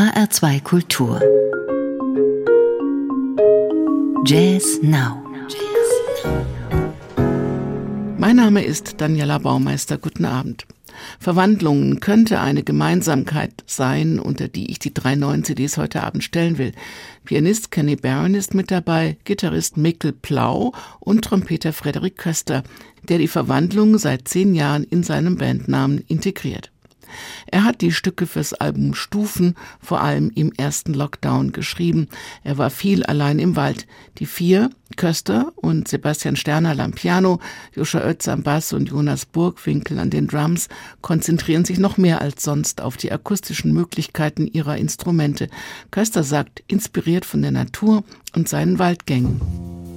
HR2 Kultur. Jazz Now. Mein Name ist Daniela Baumeister. Guten Abend. Verwandlungen könnte eine Gemeinsamkeit sein, unter die ich die drei neuen CDs heute Abend stellen will. Pianist Kenny Barron ist mit dabei, Gitarrist Mikkel Plau und Trompeter Frederik Köster, der die Verwandlungen seit zehn Jahren in seinem Bandnamen integriert. Er hat die Stücke fürs Album Stufen vor allem im ersten Lockdown geschrieben. Er war viel allein im Wald. Die vier, Köster und Sebastian Sterner am Piano, Joscha Oetz am Bass und Jonas Burgwinkel an den Drums, konzentrieren sich noch mehr als sonst auf die akustischen Möglichkeiten ihrer Instrumente. Köster sagt, inspiriert von der Natur und seinen Waldgängen.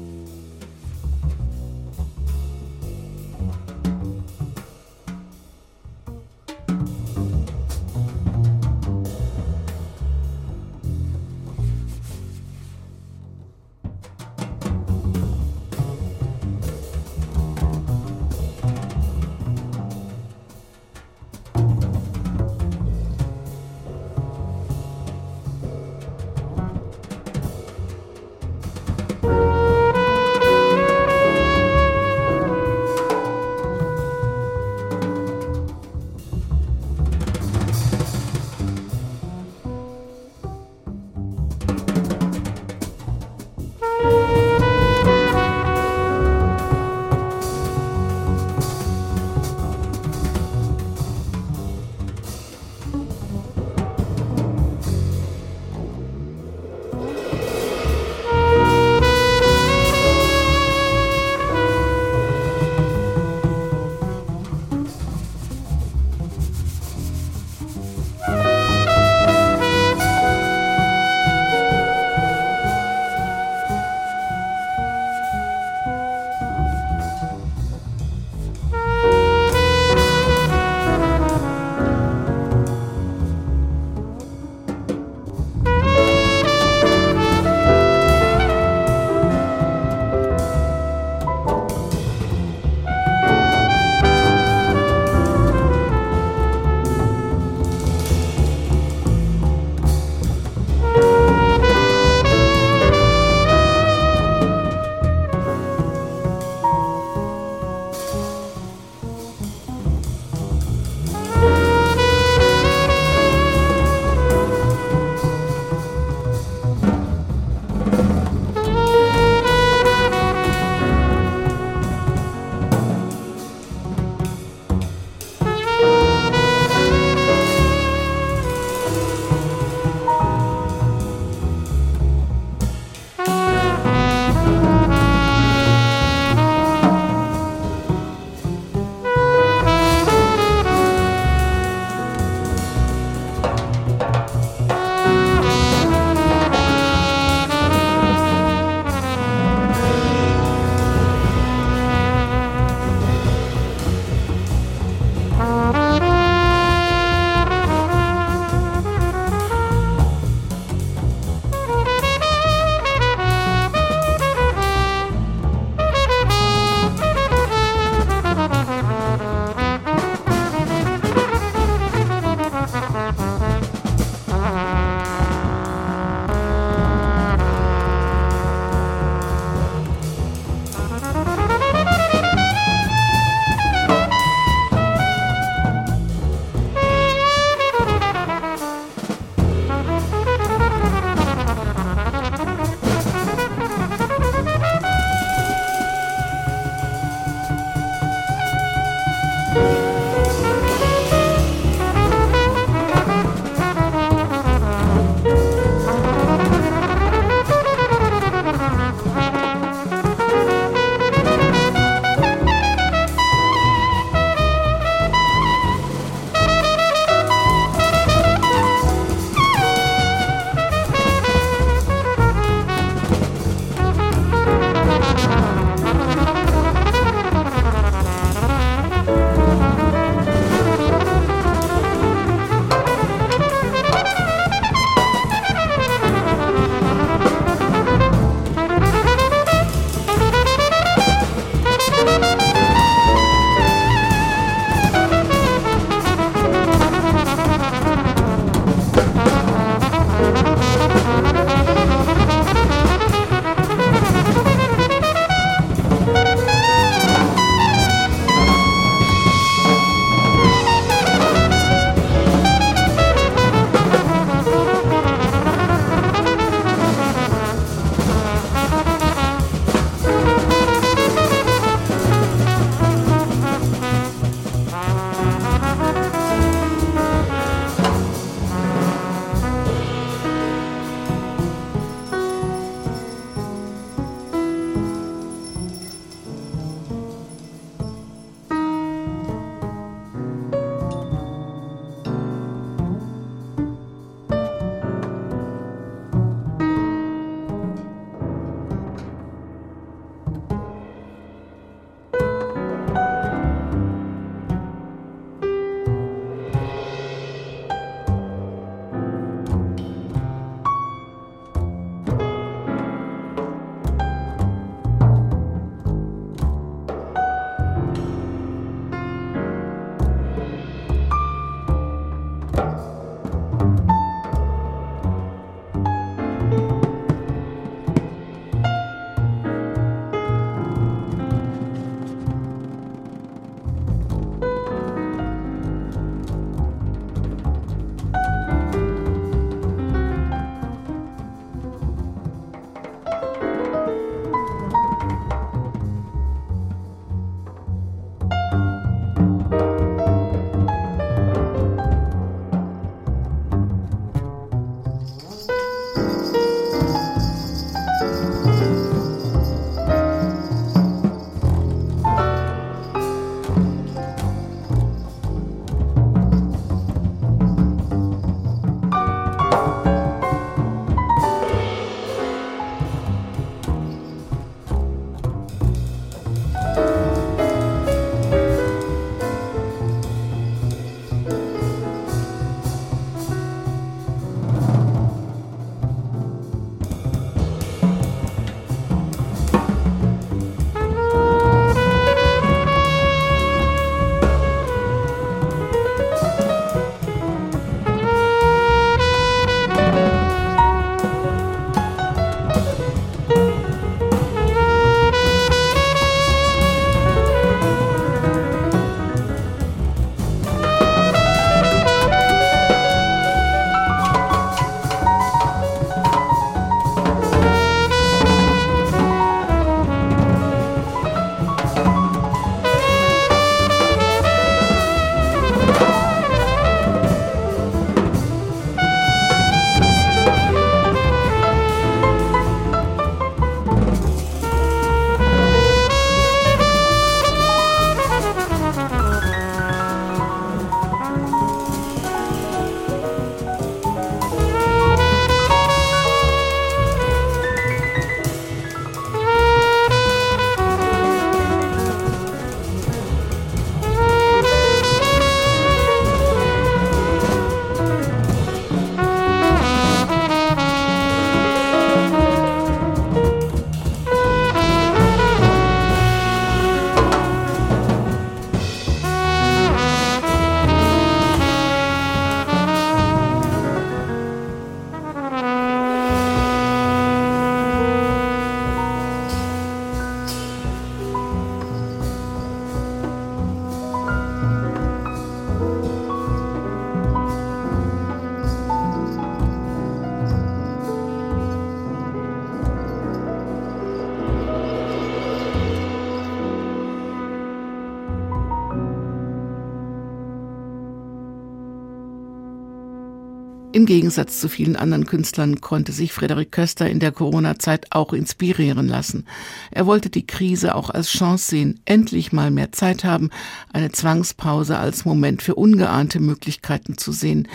Im Gegensatz zu vielen anderen Künstlern konnte sich Frederik Köster in der Corona-Zeit auch inspirieren lassen. Er wollte die Krise auch als Chance sehen, endlich mal mehr Zeit haben, eine Zwangspause als Moment für ungeahnte Möglichkeiten zu sehen.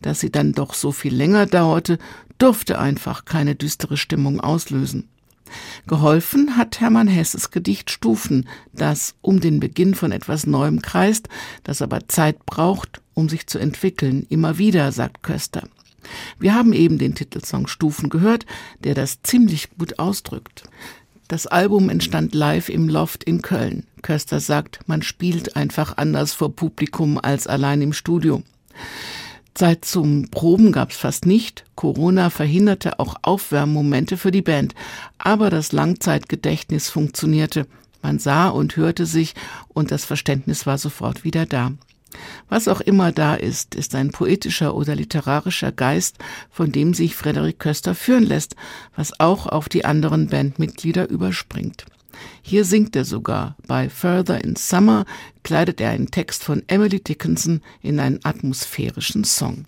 Dass sie dann doch so viel länger dauerte, durfte einfach keine düstere Stimmung auslösen. Geholfen hat Hermann Hesses Gedicht Stufen, das um den Beginn von etwas Neuem kreist, das aber Zeit braucht, um sich zu entwickeln, immer wieder, sagt Köster. Wir haben eben den Titelsong Stufen gehört, der das ziemlich gut ausdrückt. Das Album entstand live im Loft in Köln. Köster sagt, man spielt einfach anders vor Publikum als allein im Studio. Zeit zum Proben gab's fast nicht. Corona verhinderte auch Aufwärmmomente für die Band. Aber das Langzeitgedächtnis funktionierte. Man sah und hörte sich und das Verständnis war sofort wieder da. Was auch immer da ist, ist ein poetischer oder literarischer Geist, von dem sich Frederik Köster führen lässt, was auch auf die anderen Bandmitglieder überspringt. Hier singt er sogar. Bei Further in Summer kleidet er einen Text von Emily Dickinson in einen atmosphärischen Song.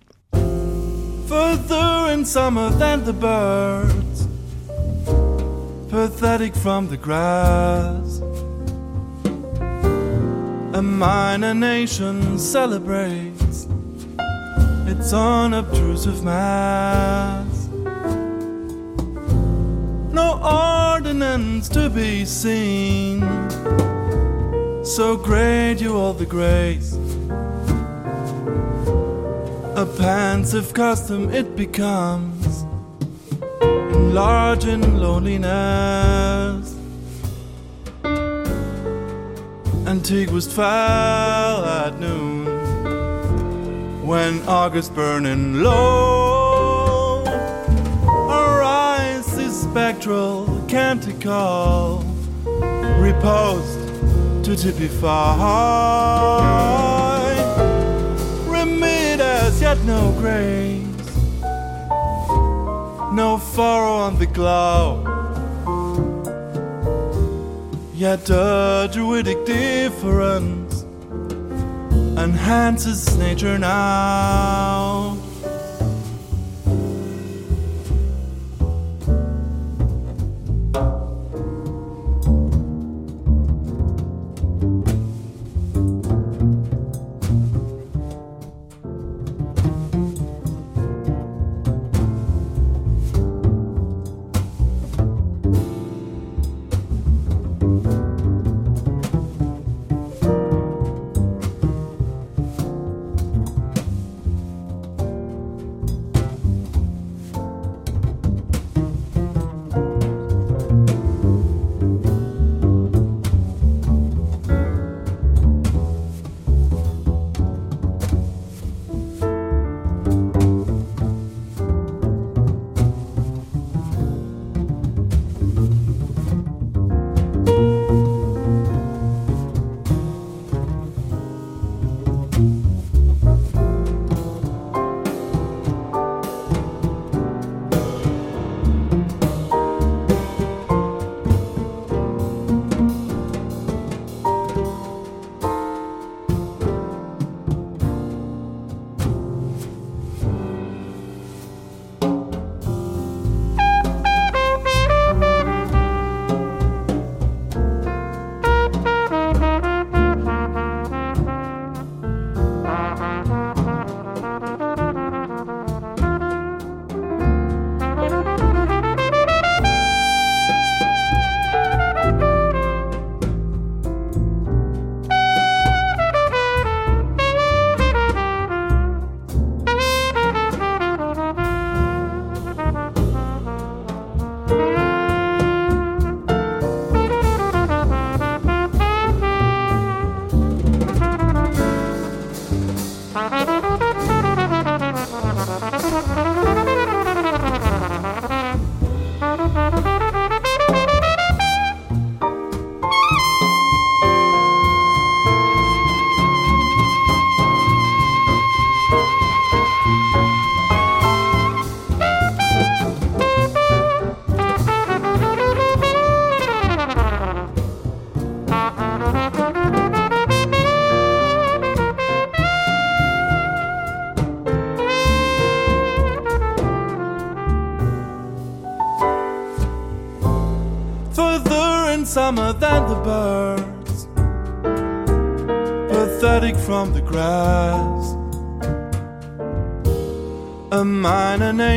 Further in summer than the birds, pathetic from the grass. A minor nation celebrates its unobtrusive mass. No ordinance to be seen. So great you all the grace. A pensive custom it becomes, enlarging loneliness. Antiguous fell at noon when August burning low spectral canticle reposed to typify. Remit as yet no grace no furrow on the glow. Yet a druidic difference enhances nature now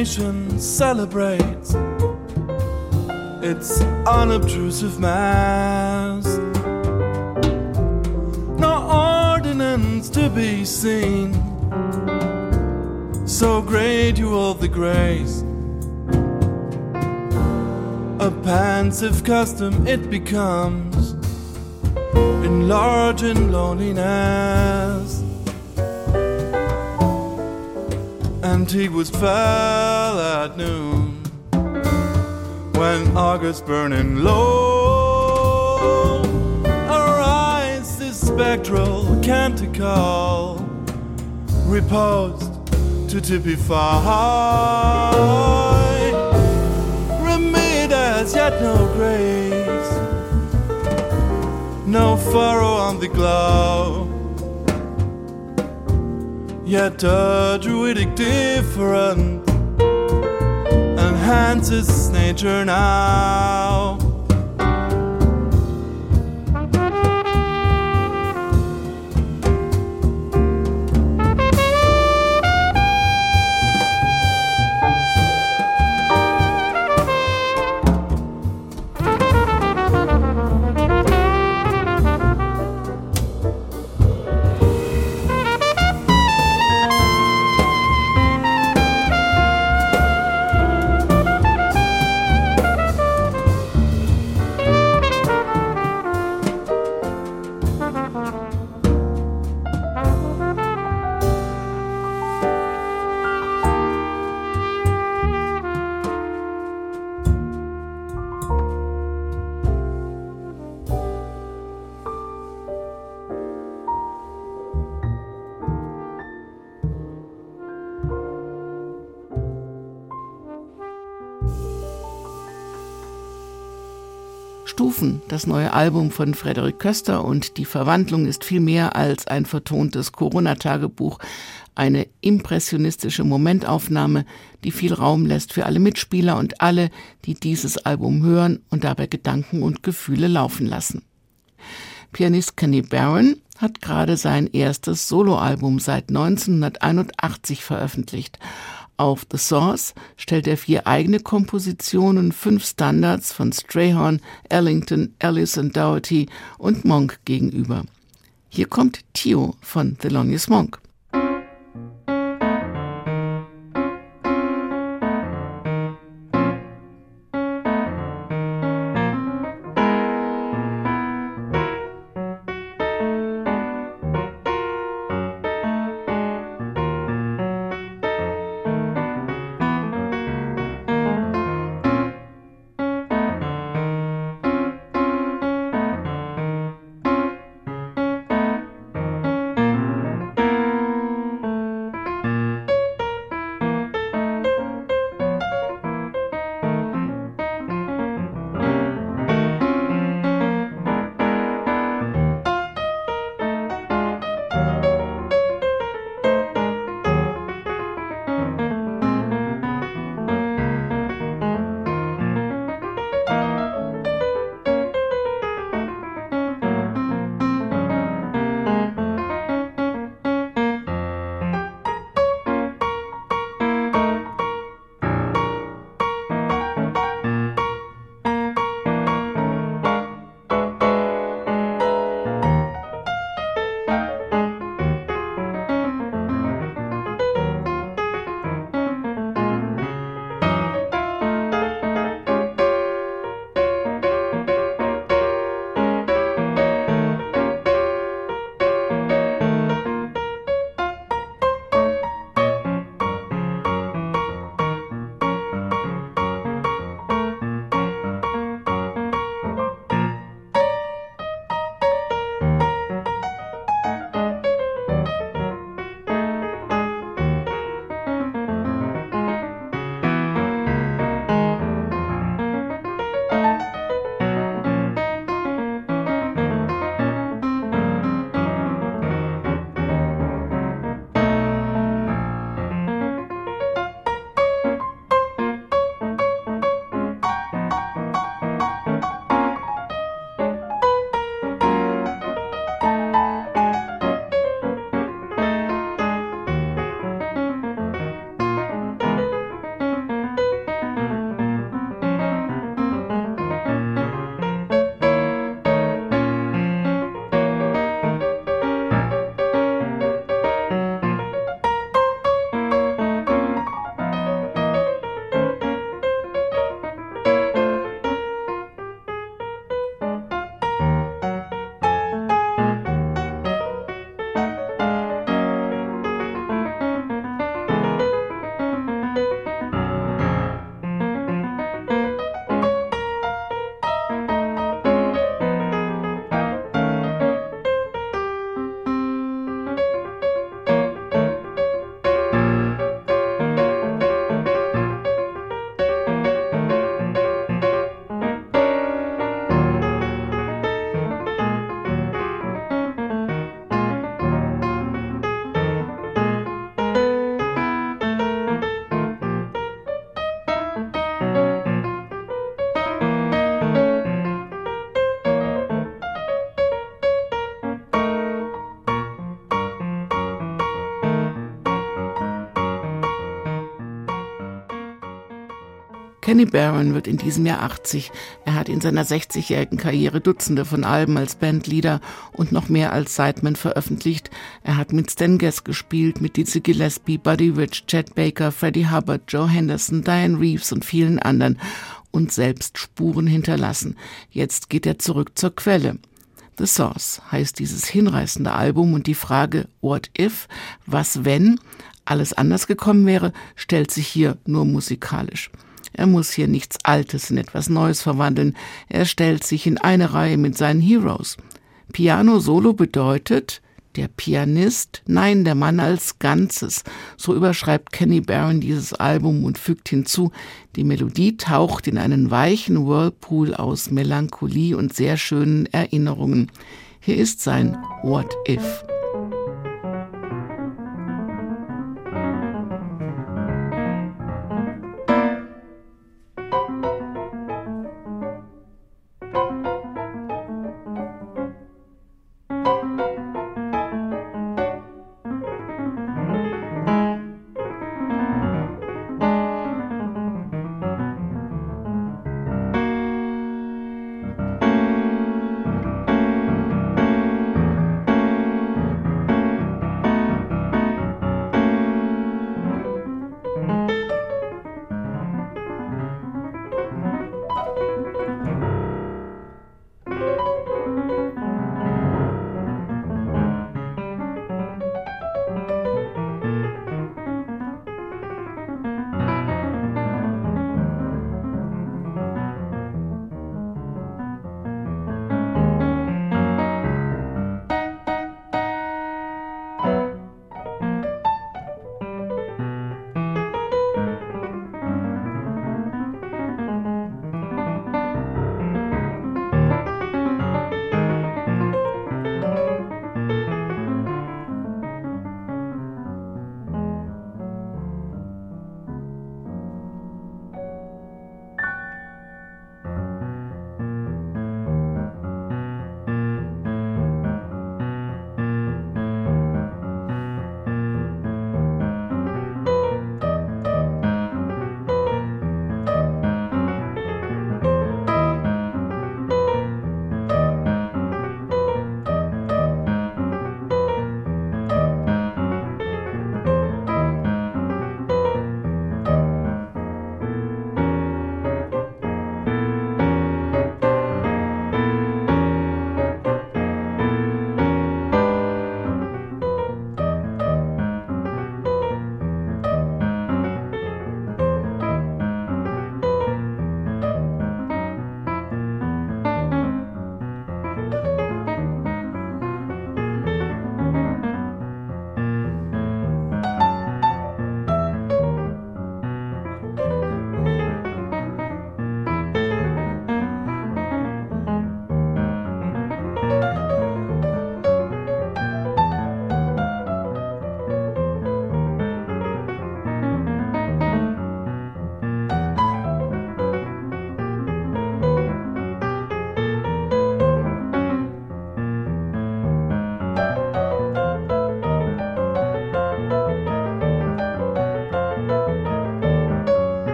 nation celebrates its unobtrusive mass. No ordinance to be seen, so gradual the grace. A pensive custom it becomes, enlarging loneliness. Antiguous fell at noon when August burning low. Arise this spectral canticle, reposed to typify. Remit as yet no grace, no furrow on the glow. Yet a druidic different enhances nature now. Das neue Album von Frederik Köster und die Verwandlung ist viel mehr als ein vertontes Corona-Tagebuch, eine impressionistische Momentaufnahme, die viel Raum lässt für alle Mitspieler und alle, die dieses Album hören und dabei Gedanken und Gefühle laufen lassen. Pianist Kenny Barron hat gerade sein erstes Soloalbum seit 1981 veröffentlicht auf The Source stellt er vier eigene Kompositionen, fünf Standards von Strayhorn, Ellington, Ellis und Dougherty und Monk gegenüber. Hier kommt Tio von Thelonious Monk. Kenny Barron wird in diesem Jahr 80. Er hat in seiner 60-jährigen Karriere Dutzende von Alben als Bandleader und noch mehr als Sideman veröffentlicht. Er hat mit Stan Getz gespielt, mit Dizzy Gillespie, Buddy Rich, Chad Baker, Freddie Hubbard, Joe Henderson, Diane Reeves und vielen anderen und selbst Spuren hinterlassen. Jetzt geht er zurück zur Quelle. The Source heißt dieses hinreißende Album und die Frage What if, was wenn alles anders gekommen wäre, stellt sich hier nur musikalisch. Er muss hier nichts Altes in etwas Neues verwandeln. Er stellt sich in eine Reihe mit seinen Heroes. Piano Solo bedeutet, der Pianist, nein, der Mann als Ganzes. So überschreibt Kenny Barron dieses Album und fügt hinzu, die Melodie taucht in einen weichen Whirlpool aus Melancholie und sehr schönen Erinnerungen. Hier ist sein What If.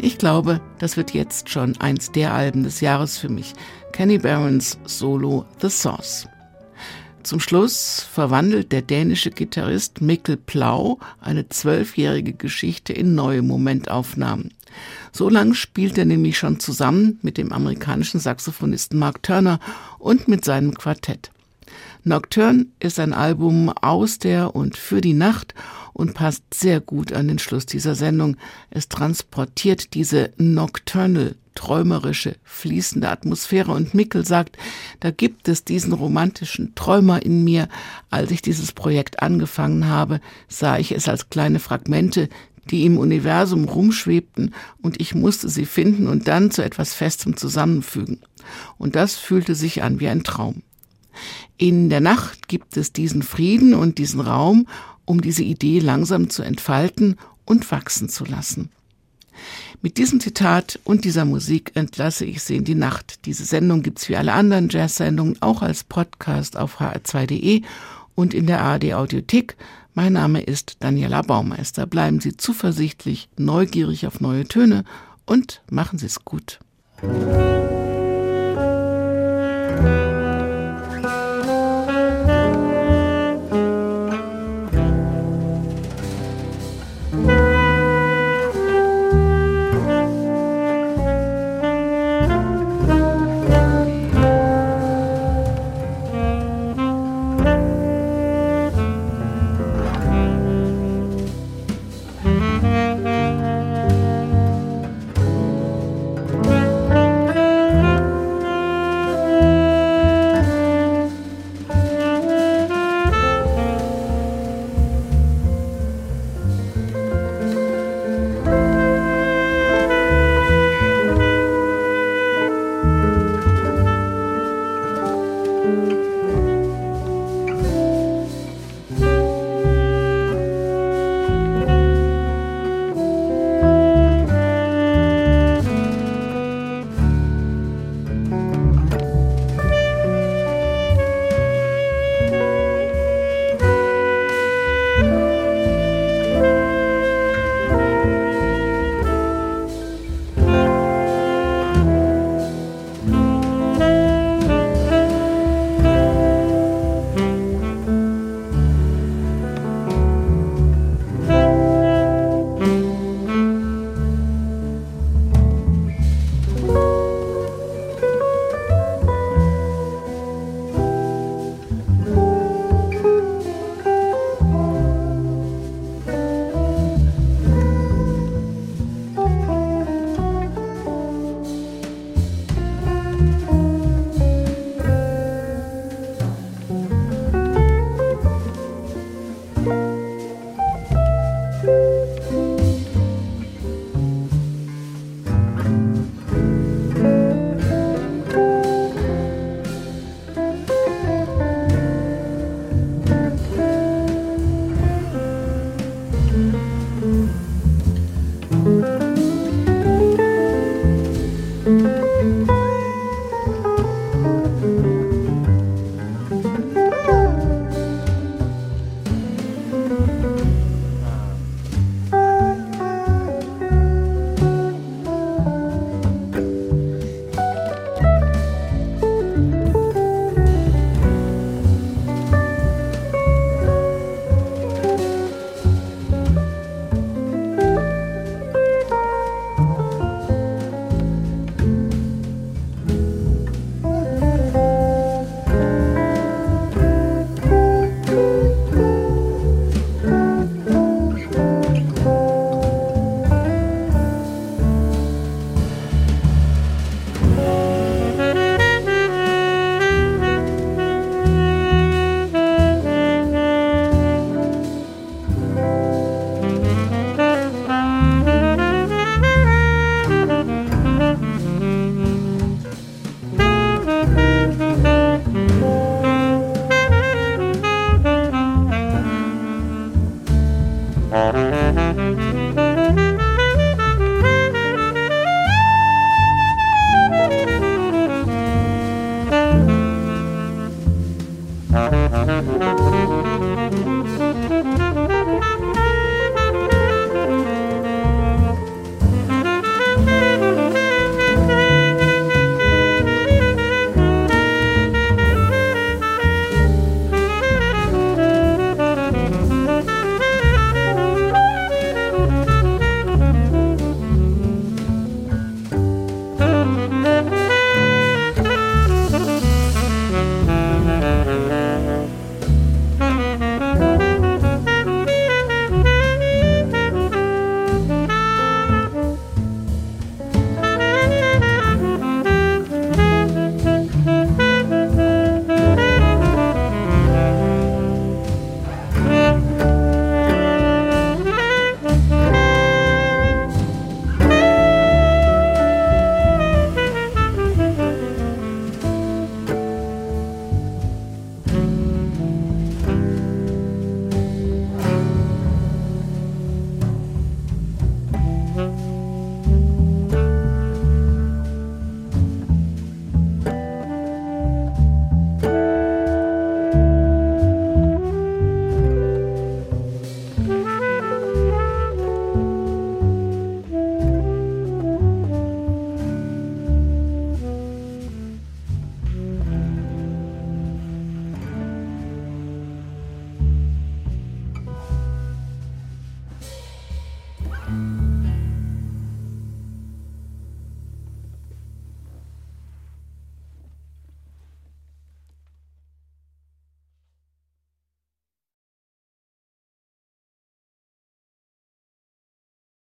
Ich glaube, das wird jetzt schon eins der Alben des Jahres für mich. Kenny Barrons Solo The Sauce. Zum Schluss verwandelt der dänische Gitarrist Mikkel Plau eine zwölfjährige Geschichte in neue Momentaufnahmen. So lang spielt er nämlich schon zusammen mit dem amerikanischen Saxophonisten Mark Turner und mit seinem Quartett. Nocturne ist ein Album aus der und für die Nacht und passt sehr gut an den Schluss dieser Sendung. Es transportiert diese Nocturnal träumerische, fließende Atmosphäre. Und Mickel sagt, da gibt es diesen romantischen Träumer in mir. Als ich dieses Projekt angefangen habe, sah ich es als kleine Fragmente, die im Universum rumschwebten, und ich musste sie finden und dann zu etwas Festem zusammenfügen. Und das fühlte sich an wie ein Traum. In der Nacht gibt es diesen Frieden und diesen Raum, um diese Idee langsam zu entfalten und wachsen zu lassen. Mit diesem Zitat und dieser Musik entlasse ich Sie in die Nacht. Diese Sendung gibt's wie alle anderen Jazz-Sendungen auch als Podcast auf hr2.de und in der ARD Audiothek. Mein Name ist Daniela Baumeister. Bleiben Sie zuversichtlich, neugierig auf neue Töne und machen Sie es gut. Musik